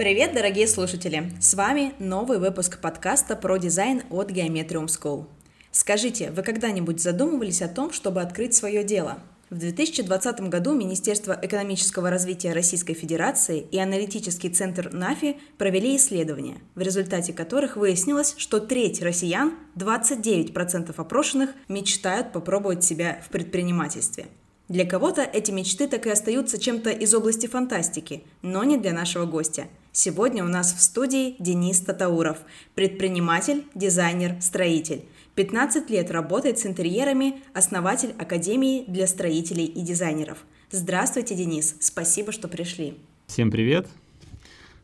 Привет, дорогие слушатели! С вами новый выпуск подкаста про дизайн от Geometrium School. Скажите, вы когда-нибудь задумывались о том, чтобы открыть свое дело? В 2020 году Министерство экономического развития Российской Федерации и аналитический центр НАФИ провели исследования, в результате которых выяснилось, что треть россиян, 29% опрошенных, мечтают попробовать себя в предпринимательстве – для кого-то эти мечты так и остаются чем-то из области фантастики, но не для нашего гостя. Сегодня у нас в студии Денис Татауров, предприниматель, дизайнер, строитель. 15 лет работает с интерьерами, основатель Академии для строителей и дизайнеров. Здравствуйте, Денис, спасибо, что пришли. Всем привет,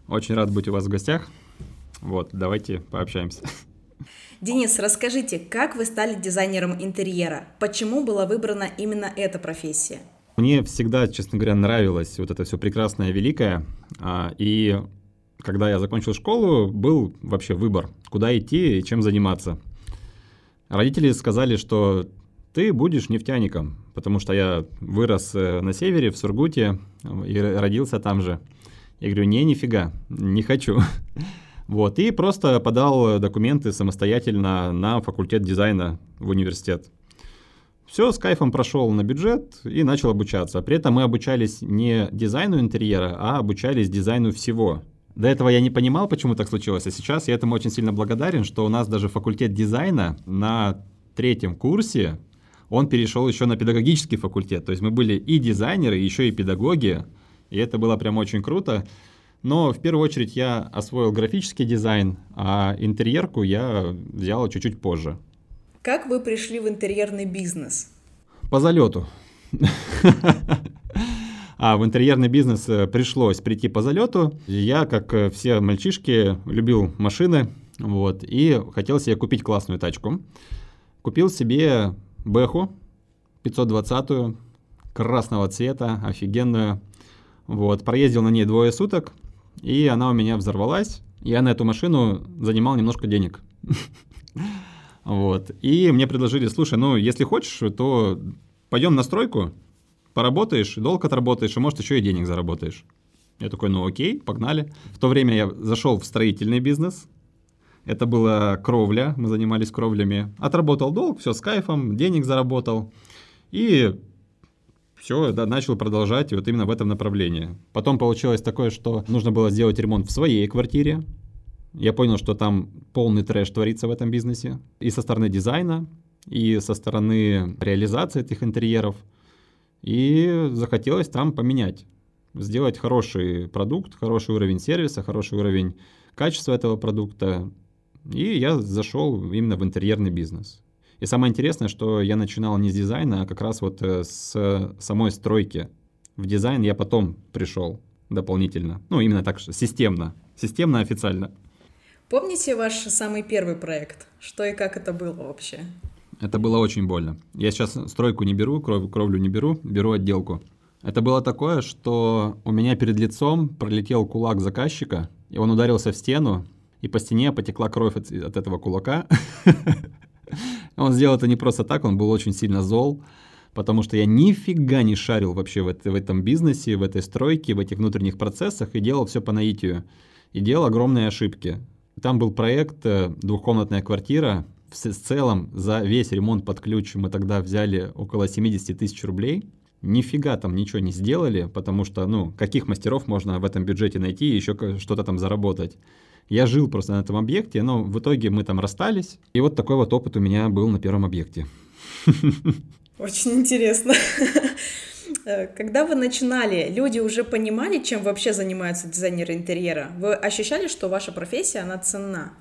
очень рад быть у вас в гостях. Вот, давайте пообщаемся. Денис, расскажите, как вы стали дизайнером интерьера? Почему была выбрана именно эта профессия? Мне всегда, честно говоря, нравилось вот это все прекрасное, великое. А, и когда я закончил школу, был вообще выбор, куда идти и чем заниматься. Родители сказали, что ты будешь нефтяником, потому что я вырос э, на севере, в Сургуте, и родился там же. Я говорю, не, нифига, не хочу. Вот, и просто подал документы самостоятельно на факультет дизайна в университет. Все, с кайфом прошел на бюджет и начал обучаться. При этом мы обучались не дизайну интерьера, а обучались дизайну всего. До этого я не понимал, почему так случилось, а сейчас я этому очень сильно благодарен, что у нас даже факультет дизайна на третьем курсе, он перешел еще на педагогический факультет. То есть мы были и дизайнеры, еще и педагоги, и это было прям очень круто. Но в первую очередь я освоил графический дизайн, а интерьерку я взял чуть-чуть позже. Как вы пришли в интерьерный бизнес? По залету. А в интерьерный бизнес э, пришлось прийти по залету. Я, как э, все мальчишки, любил машины, вот, и хотел себе купить классную тачку. Купил себе Бэху 520 красного цвета, офигенную. Вот, проездил на ней двое суток, и она у меня взорвалась. Я на эту машину занимал немножко денег. Вот. И мне предложили, слушай, ну, если хочешь, то пойдем на стройку, поработаешь, долг отработаешь, и, может, еще и денег заработаешь. Я такой, ну окей, погнали. В то время я зашел в строительный бизнес. Это была кровля, мы занимались кровлями. Отработал долг, все с кайфом, денег заработал. И все, да, начал продолжать вот именно в этом направлении. Потом получилось такое, что нужно было сделать ремонт в своей квартире. Я понял, что там полный трэш творится в этом бизнесе. И со стороны дизайна, и со стороны реализации этих интерьеров. И захотелось там поменять. Сделать хороший продукт, хороший уровень сервиса, хороший уровень качества этого продукта. И я зашел именно в интерьерный бизнес. И самое интересное, что я начинал не с дизайна, а как раз вот э, с самой стройки. В дизайн я потом пришел дополнительно. Ну, именно так, системно. Системно, официально. Помните ваш самый первый проект? Что и как это было вообще? Это было очень больно. Я сейчас стройку не беру, кров, кровлю не беру, беру отделку. Это было такое, что у меня перед лицом пролетел кулак заказчика, и он ударился в стену, и по стене потекла кровь от, от этого кулака. Он сделал это не просто так, он был очень сильно зол, потому что я нифига не шарил вообще в, это, в этом бизнесе, в этой стройке, в этих внутренних процессах и делал все по наитию. И делал огромные ошибки. Там был проект э, «Двухкомнатная квартира». В, целом за весь ремонт под ключ мы тогда взяли около 70 тысяч рублей. Нифига там ничего не сделали, потому что, ну, каких мастеров можно в этом бюджете найти и еще что-то там заработать. Я жил просто на этом объекте, но в итоге мы там расстались. И вот такой вот опыт у меня был на первом объекте. Очень интересно. Когда вы начинали, люди уже понимали, чем вообще занимаются дизайнеры интерьера? Вы ощущали, что ваша профессия, она ценна?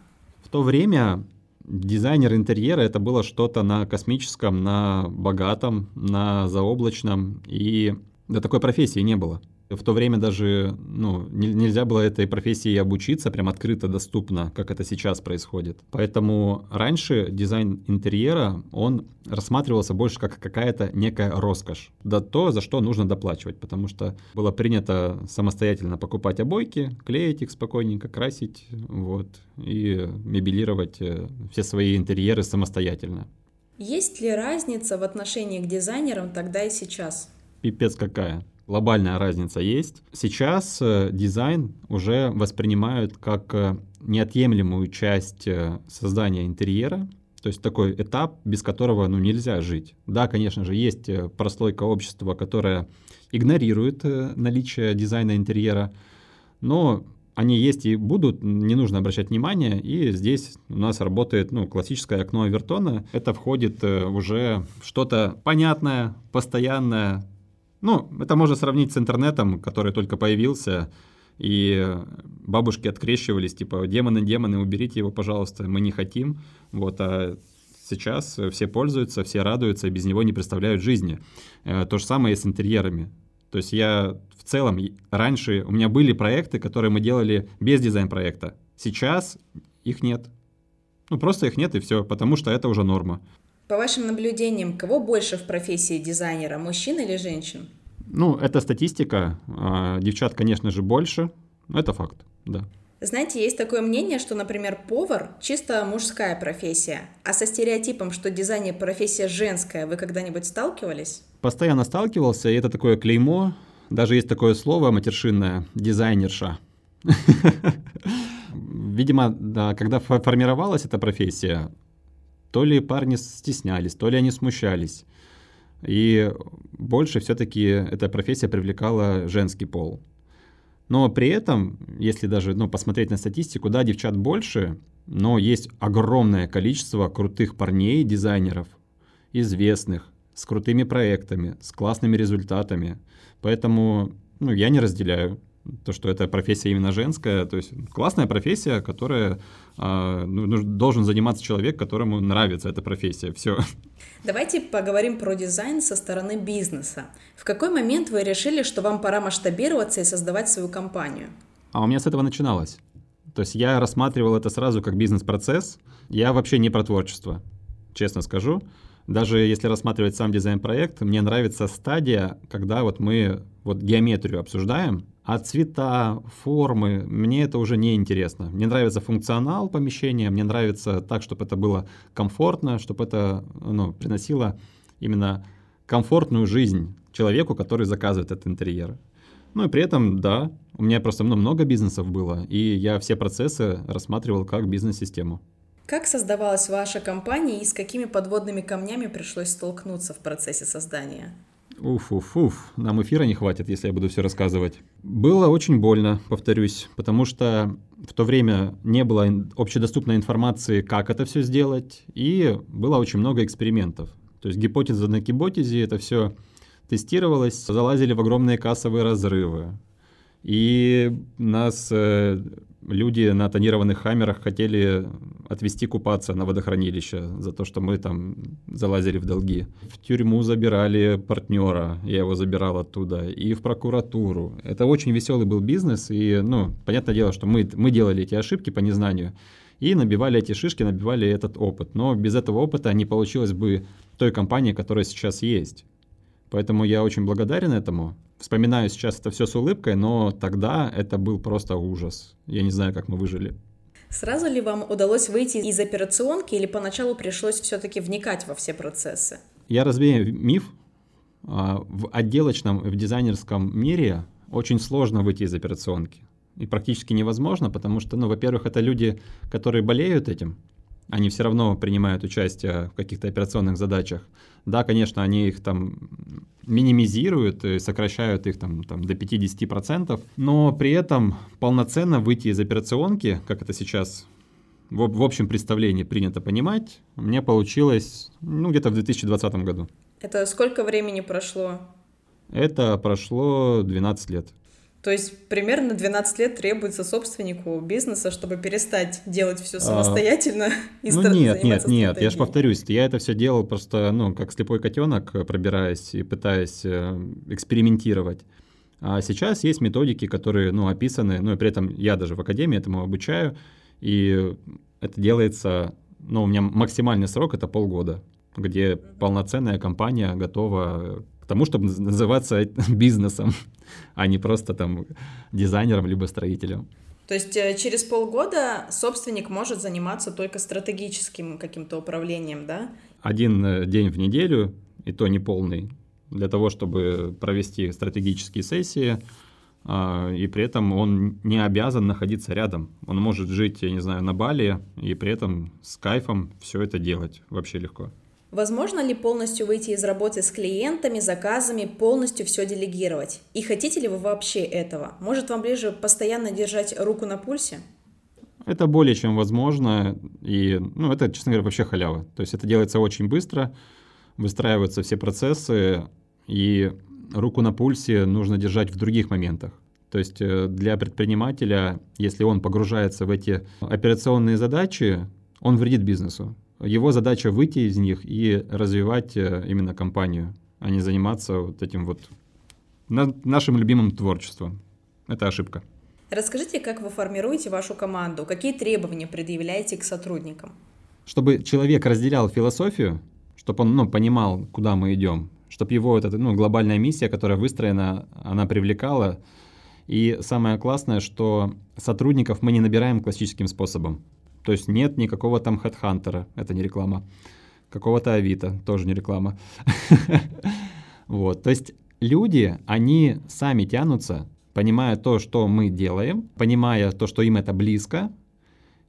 В то время дизайнер интерьера это было что-то на космическом, на богатом, на заоблачном, и до такой профессии не было. В то время даже ну, нельзя было этой профессии обучиться прям открыто, доступно, как это сейчас происходит. Поэтому раньше дизайн интерьера, он рассматривался больше как какая-то некая роскошь. Да то, за что нужно доплачивать, потому что было принято самостоятельно покупать обойки, клеить их спокойненько, красить, вот, и мебелировать э, все свои интерьеры самостоятельно. Есть ли разница в отношении к дизайнерам тогда и сейчас? Пипец какая. Глобальная разница есть. Сейчас э, дизайн уже воспринимают как э, неотъемлемую часть э, создания интерьера, то есть такой этап, без которого ну, нельзя жить. Да, конечно же, есть прослойка общества, которая игнорирует наличие дизайна интерьера, но они есть и будут, не нужно обращать внимания. И здесь у нас работает ну, классическое окно Авертона. Это входит уже в что-то понятное, постоянное, ну, это можно сравнить с интернетом, который только появился, и бабушки открещивались, типа, демоны, демоны, уберите его, пожалуйста, мы не хотим. Вот, а сейчас все пользуются, все радуются, без него не представляют жизни. Э, то же самое и с интерьерами. То есть я в целом, раньше у меня были проекты, которые мы делали без дизайн-проекта. Сейчас их нет. Ну, просто их нет и все, потому что это уже норма. По вашим наблюдениям, кого больше в профессии дизайнера, мужчин или женщин? Ну, это статистика. А, девчат, конечно же, больше. Это факт, да. Знаете, есть такое мнение, что, например, повар – чисто мужская профессия. А со стереотипом, что дизайнер – профессия женская, вы когда-нибудь сталкивались? Постоянно сталкивался, и это такое клеймо. Даже есть такое слово матершинное – дизайнерша. Видимо, да, когда формировалась эта профессия, то ли парни стеснялись, то ли они смущались. И больше все-таки эта профессия привлекала женский пол. Но при этом, если даже ну, посмотреть на статистику, да, девчат больше, но есть огромное количество крутых парней, дизайнеров, известных, с крутыми проектами, с классными результатами. Поэтому ну, я не разделяю то, что это профессия именно женская, то есть классная профессия, которая э, ну, должен заниматься человек, которому нравится эта профессия. Все. Давайте поговорим про дизайн со стороны бизнеса. В какой момент вы решили, что вам пора масштабироваться и создавать свою компанию? А у меня с этого начиналось. То есть я рассматривал это сразу как бизнес-процесс. Я вообще не про творчество, честно скажу. Даже если рассматривать сам дизайн-проект, мне нравится стадия, когда вот мы вот геометрию обсуждаем, а цвета, формы, мне это уже не интересно. Мне нравится функционал помещения, мне нравится так, чтобы это было комфортно, чтобы это ну, приносило именно комфортную жизнь человеку, который заказывает этот интерьер. Ну и при этом, да, у меня просто ну, много бизнесов было, и я все процессы рассматривал как бизнес-систему. Как создавалась ваша компания и с какими подводными камнями пришлось столкнуться в процессе создания? Уф-уф-уф, нам эфира не хватит, если я буду все рассказывать. Было очень больно, повторюсь, потому что в то время не было общедоступной информации, как это все сделать, и было очень много экспериментов. То есть гипотеза на гипотезе, это все тестировалось, залазили в огромные кассовые разрывы. И нас э, люди на тонированных хаммерах хотели отвезти купаться на водохранилище за то, что мы там залазили в долги. В тюрьму забирали партнера, я его забирал оттуда, и в прокуратуру. Это очень веселый был бизнес, и, ну, понятное дело, что мы, мы делали эти ошибки по незнанию, и набивали эти шишки, набивали этот опыт. Но без этого опыта не получилось бы той компании, которая сейчас есть. Поэтому я очень благодарен этому. Вспоминаю сейчас это все с улыбкой, но тогда это был просто ужас. Я не знаю, как мы выжили. Сразу ли вам удалось выйти из операционки или поначалу пришлось все-таки вникать во все процессы? Я развею миф. А, в отделочном, в дизайнерском мире очень сложно выйти из операционки. И практически невозможно, потому что, ну, во-первых, это люди, которые болеют этим, они все равно принимают участие в каких-то операционных задачах. Да, конечно, они их там минимизируют и сокращают их там, там до 50%, но при этом полноценно выйти из операционки, как это сейчас в, в общем представлении принято понимать, мне получилось ну, где-то в 2020 году. Это сколько времени прошло? Это прошло 12 лет. То есть примерно 12 лет требуется собственнику бизнеса, чтобы перестать делать все а, самостоятельно а, и Ну нет, нет, нет, я же повторюсь, я это все делал просто, ну, как слепой котенок, пробираясь и пытаясь э, экспериментировать. А сейчас есть методики, которые, ну, описаны, ну, и при этом я даже в академии этому обучаю, и это делается, ну, у меня максимальный срок — это полгода, где полноценная компания готова к тому, чтобы называться бизнесом, а не просто там дизайнером либо строителем. То есть э, через полгода собственник может заниматься только стратегическим каким-то управлением, да? Один э, день в неделю, и то не полный, для того, чтобы провести стратегические сессии, а, и при этом он не обязан находиться рядом. Он может жить, я не знаю, на Бали и при этом с кайфом все это делать вообще легко. Возможно ли полностью выйти из работы с клиентами, заказами, полностью все делегировать? И хотите ли вы вообще этого? Может, вам ближе постоянно держать руку на пульсе? Это более чем возможно, и, ну, это, честно говоря, вообще халява. То есть это делается очень быстро, выстраиваются все процессы, и руку на пульсе нужно держать в других моментах. То есть э, для предпринимателя, если он погружается в эти операционные задачи, он вредит бизнесу. Его задача выйти из них и развивать э, именно компанию, а не заниматься вот этим вот нашим любимым творчеством. Это ошибка. Расскажите, как вы формируете вашу команду, какие требования предъявляете к сотрудникам? Чтобы человек разделял философию, чтобы он ну, понимал, куда мы идем, чтобы его эта ну, глобальная миссия, которая выстроена, она привлекала. И самое классное, что сотрудников мы не набираем классическим способом. То есть нет никакого там хедхантера, это не реклама, какого-то Авито, тоже не реклама. Вот, то есть люди, они сами тянутся, понимая то, что мы делаем, понимая то, что им это близко,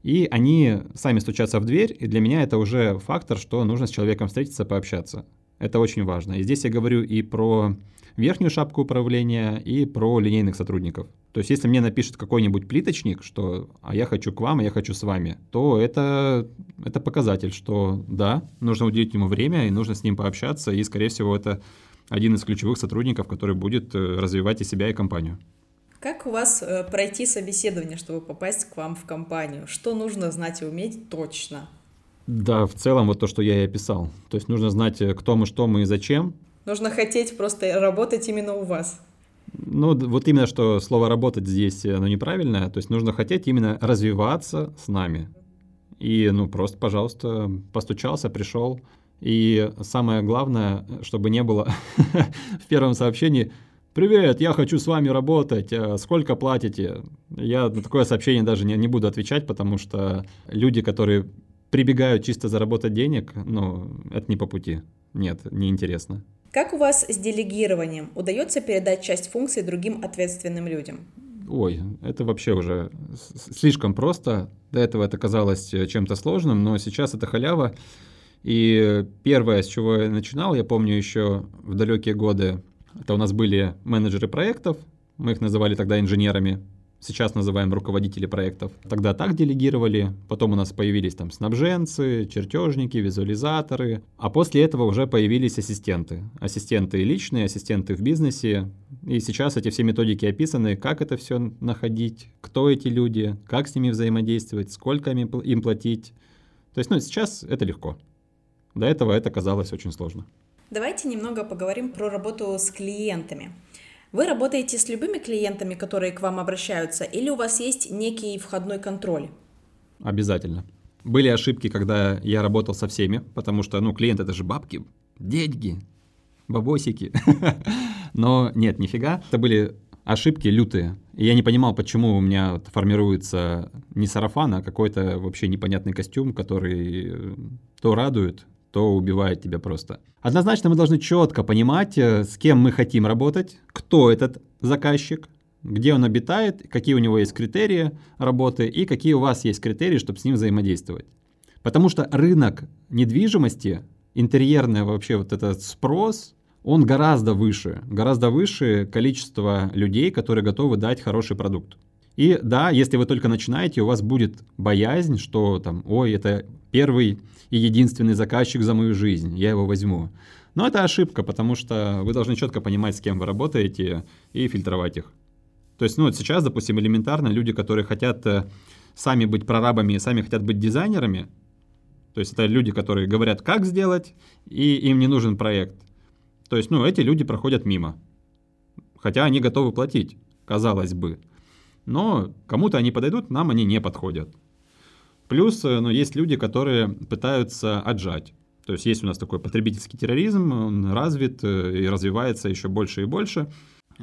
и они сами стучатся в дверь, и для меня это уже фактор, что нужно с человеком встретиться, пообщаться. Это очень важно. И здесь я говорю и про верхнюю шапку управления, и про линейных сотрудников. То есть, если мне напишет какой-нибудь плиточник, что «а я хочу к вам, а я хочу с вами», то это, это показатель, что да, нужно уделить ему время, и нужно с ним пообщаться, и, скорее всего, это один из ключевых сотрудников, который будет э, развивать и себя, и компанию. Как у вас э, пройти собеседование, чтобы попасть к вам в компанию? Что нужно знать и уметь точно? Да, в целом вот то, что я и описал. То есть нужно знать, э, кто мы, что мы и зачем. Нужно хотеть просто работать именно у вас. Ну, вот именно что слово «работать» здесь, э, оно неправильное. То есть нужно хотеть именно развиваться с нами. И, ну, просто, пожалуйста, постучался, пришел. И самое главное, чтобы не было в первом сообщении «Привет, я хочу с вами работать, э, сколько платите?» Я на такое сообщение даже не, не буду отвечать, потому что люди, которые прибегают чисто заработать денег, ну, это не по пути. Нет, неинтересно. Как у вас с делегированием? Удается передать часть функций другим ответственным людям? Ой, это вообще уже слишком просто. До этого это казалось э, чем-то сложным, но сейчас это халява. И первое, с чего я начинал, я помню еще в далекие годы, это у нас были менеджеры проектов, мы их называли тогда инженерами, сейчас называем руководители проектов. Тогда так делегировали, потом у нас появились там снабженцы, чертежники, визуализаторы, а после этого уже появились ассистенты. Ассистенты личные, ассистенты в бизнесе. И сейчас эти все методики описаны, как это все находить, кто эти люди, как с ними взаимодействовать, сколько им платить. То есть, ну, сейчас это легко. До этого это казалось очень сложно. Давайте немного поговорим про работу с клиентами. Вы работаете с любыми клиентами, которые к вам обращаются, или у вас есть некий входной контроль? Обязательно. Были ошибки, когда я работал со всеми, потому что, ну, клиент это же бабки, деньги, бабосики. Но нет, нифига. Это были ошибки лютые. И я не понимал, почему у меня формируется не сарафан, а какой-то вообще непонятный костюм, который э, то радует, то убивает тебя просто. Однозначно мы должны четко понимать, э, с кем мы хотим работать, кто этот заказчик, где он обитает, какие у него есть критерии работы и какие у вас есть критерии, чтобы с ним взаимодействовать. Потому что рынок недвижимости, интерьерный вообще вот этот спрос, он гораздо выше, гораздо выше количество людей, которые готовы дать хороший продукт. И да, если вы только начинаете, у вас будет боязнь, что там, ой, это первый и единственный заказчик за мою жизнь, я его возьму. Но это ошибка, потому что вы должны четко понимать, с кем вы работаете, и фильтровать их. То есть, ну, вот сейчас, допустим, элементарно люди, которые хотят э, сами быть прорабами, сами хотят быть дизайнерами, то есть это люди, которые говорят, как сделать, и им не нужен проект. То есть, ну, эти люди проходят мимо. Хотя они готовы платить, казалось бы. Но кому-то они подойдут, нам они не подходят. Плюс, э, ну, есть люди, которые пытаются отжать. То есть есть у нас такой потребительский терроризм, он развит э, и развивается еще больше и больше.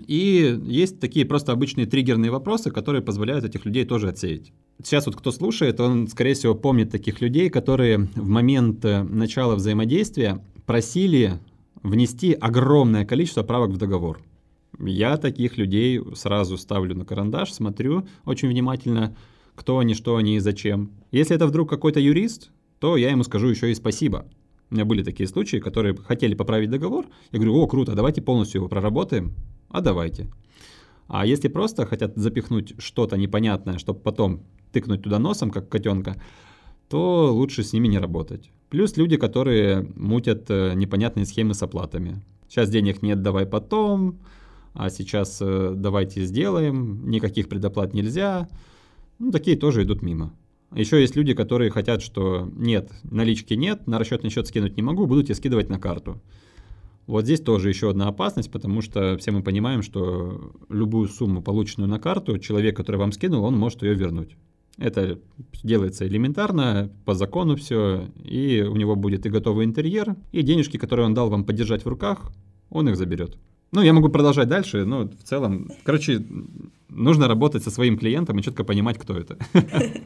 И есть такие просто обычные триггерные вопросы, которые позволяют этих людей тоже отсеять. Сейчас вот кто слушает, он, скорее всего, помнит таких людей, которые в момент э, начала взаимодействия просили внести огромное количество правок в договор. Я таких людей сразу ставлю на карандаш, смотрю очень внимательно, кто они, что они и зачем. Если это вдруг какой-то юрист, то я ему скажу еще и спасибо. У меня были такие случаи, которые хотели поправить договор. Я говорю, о, круто, давайте полностью его проработаем. А давайте. А если просто хотят запихнуть что-то непонятное, чтобы потом тыкнуть туда носом, как котенка, то лучше с ними не работать. Плюс люди, которые мутят э, непонятные схемы с оплатами. Сейчас денег нет, давай потом, а сейчас э, давайте сделаем, никаких предоплат нельзя. Ну, такие тоже идут мимо. Еще есть люди, которые хотят, что нет, налички нет, на расчетный счет скинуть не могу, буду тебе скидывать на карту. Вот здесь тоже еще одна опасность, потому что все мы понимаем, что любую сумму, полученную на карту, человек, который вам скинул, он может ее вернуть. Это делается элементарно, по закону все, и у него будет и готовый интерьер, и денежки, которые он дал вам подержать в руках, он их заберет. Ну, я могу продолжать дальше, но в целом, короче, нужно работать со своим клиентом и четко понимать, кто это.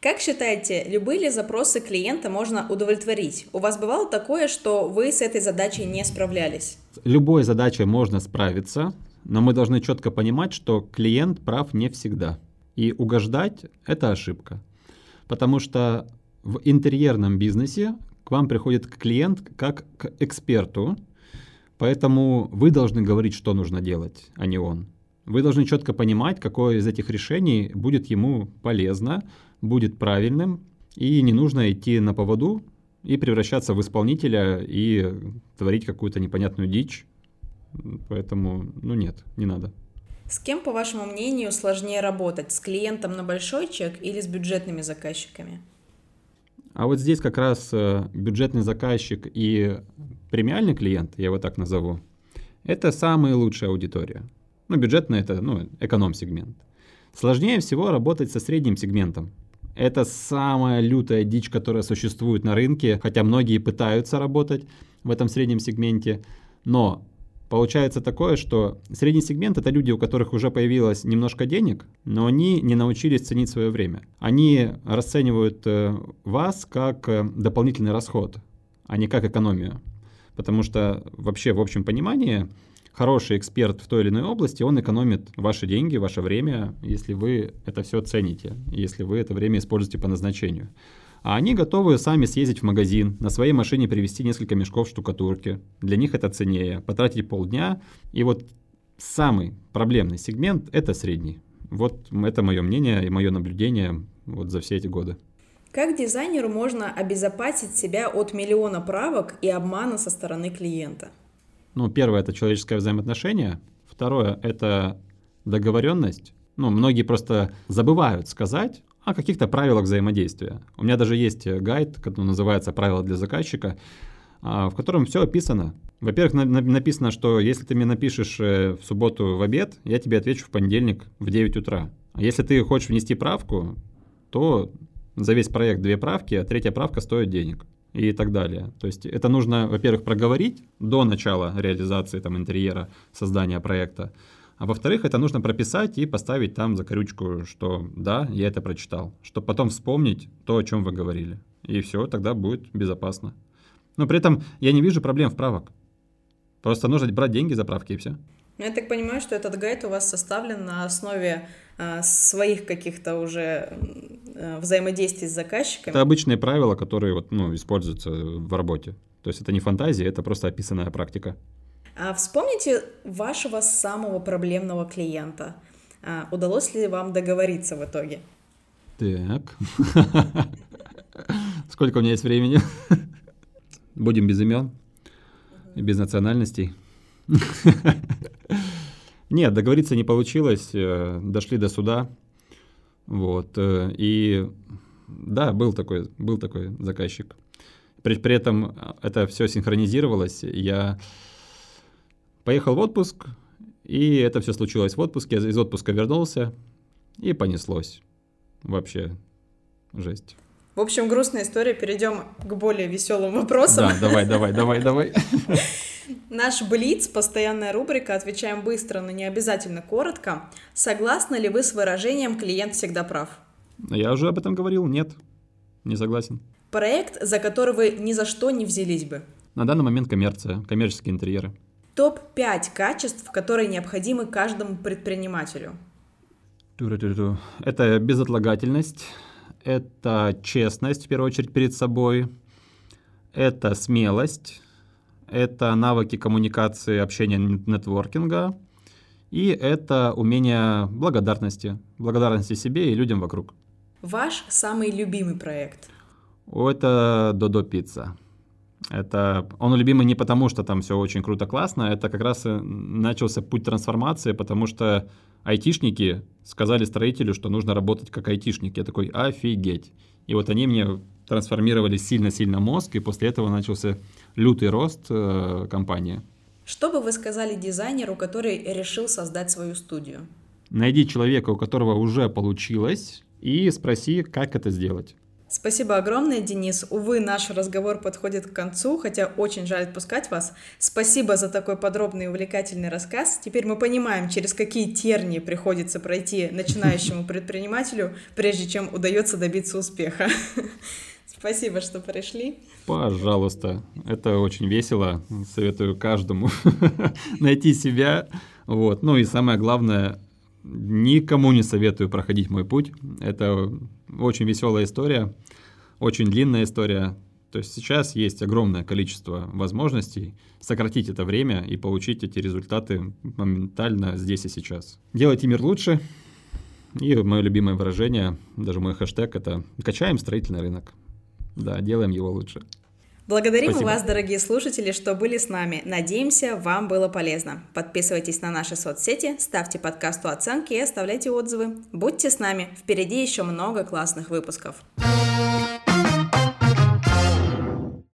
Как считаете, любые ли запросы клиента можно удовлетворить? У вас бывало такое, что вы с этой задачей не справлялись? Любой задачей можно справиться, но мы должны четко понимать, что клиент прав не всегда. И угождать – это ошибка. Потому что в интерьерном бизнесе к вам приходит клиент как к эксперту, поэтому вы должны говорить, что нужно делать, а не он. Вы должны четко понимать, какое из этих решений будет ему полезно, будет правильным, и не нужно идти на поводу и превращаться в исполнителя и творить какую-то непонятную дичь. Поэтому, ну нет, не надо. С кем, по вашему мнению, сложнее работать? С клиентом на большой чек или с бюджетными заказчиками? А вот здесь как раз э, бюджетный заказчик и премиальный клиент, я его так назову, это самая лучшая аудитория. Ну, бюджетный это ну, эконом-сегмент. Сложнее всего работать со средним сегментом. Это самая лютая дичь, которая существует на рынке, хотя многие пытаются работать в этом среднем сегменте. Но Получается такое, что средний сегмент это люди, у которых уже появилось немножко денег, но они не научились ценить свое время. Они расценивают э, вас как э, дополнительный расход, а не как экономию. Потому что вообще в общем понимании хороший эксперт в той или иной области, он экономит ваши деньги, ваше время, если вы это все цените, если вы это время используете по назначению. А они готовы сами съездить в магазин, на своей машине привезти несколько мешков штукатурки. Для них это ценнее. Потратить полдня. И вот самый проблемный сегмент – это средний. Вот это мое мнение и мое наблюдение вот за все эти годы. Как дизайнеру можно обезопасить себя от миллиона правок и обмана со стороны клиента? Ну, первое – это человеческое взаимоотношение. Второе – это договоренность. Ну, многие просто забывают сказать, о каких-то правилах взаимодействия. У меня даже есть э, гайд, который называется «Правила для заказчика», а, в котором все описано. Во-первых, написано, что если ты мне напишешь э, в субботу в обед, я тебе отвечу в понедельник в 9 утра. А если ты хочешь внести правку, то за весь проект две правки, а третья правка стоит денег и так далее. То есть это нужно, во-первых, проговорить до начала реализации там, интерьера, создания проекта. А во-вторых, это нужно прописать и поставить там закорючку, что да, я это прочитал, чтобы потом вспомнить то, о чем вы говорили. И все, тогда будет безопасно. Но при этом я не вижу проблем в правок. Просто нужно брать деньги за правки и все. Ну, я так понимаю, что этот гайд у вас составлен на основе э, своих каких-то уже э, взаимодействий с заказчиками. Это обычные правила, которые вот, ну, используются в работе. То есть это не фантазия, это просто описанная практика. А вспомните вашего самого проблемного клиента. А удалось ли вам договориться в итоге? Так. Сколько у меня есть времени? Будем без имен без национальностей. Нет, договориться не получилось. Э, дошли до суда. Вот. Э, и да, был такой, был такой заказчик. При, при этом это все синхронизировалось. Я Поехал в отпуск, и это все случилось в отпуске. Я из отпуска вернулся, и понеслось. Вообще жесть. В общем, грустная история. Перейдем к более веселым вопросам. Да, давай, давай, давай, давай. Наш Блиц, постоянная рубрика «Отвечаем быстро, но не обязательно коротко». Согласны ли вы с выражением «клиент всегда прав»? Я уже об этом говорил. Нет, не согласен. Проект, за который вы ни за что не взялись бы? На данный момент коммерция, коммерческие интерьеры. Топ-5 качеств, которые необходимы каждому предпринимателю. Это безотлагательность, это честность, в первую очередь, перед собой, это смелость, это навыки коммуникации, общения, нетворкинга, и это умение благодарности, благодарности себе и людям вокруг. Ваш самый любимый проект? Это Додо Пицца. Это он любимый не потому, что там все очень круто, классно, это как раз начался путь трансформации, потому что айтишники сказали строителю, что нужно работать как айтишник. Я такой, офигеть. И вот они мне трансформировали сильно-сильно мозг, и после этого начался лютый рост э, компании. Что бы вы сказали дизайнеру, который решил создать свою студию? Найди человека, у которого уже получилось, и спроси, как это сделать. Спасибо огромное, Денис. Увы, наш разговор подходит к концу, хотя очень жаль отпускать вас. Спасибо за такой подробный и увлекательный рассказ. Теперь мы понимаем, через какие тернии приходится пройти начинающему предпринимателю, прежде чем удается добиться успеха. Спасибо, что пришли. Пожалуйста, это очень весело. Советую каждому найти себя. Вот. Ну и самое главное, никому не советую проходить мой путь. Это очень веселая история, очень длинная история. То есть сейчас есть огромное количество возможностей сократить это время и получить эти результаты моментально здесь и сейчас. Делайте мир лучше. И мое любимое выражение, даже мой хэштег, это «качаем строительный рынок». Да, делаем его лучше. Благодарим Спасибо. вас, дорогие слушатели, что были с нами. Надеемся, вам было полезно. Подписывайтесь на наши соцсети, ставьте подкасту оценки и оставляйте отзывы. Будьте с нами, впереди еще много классных выпусков.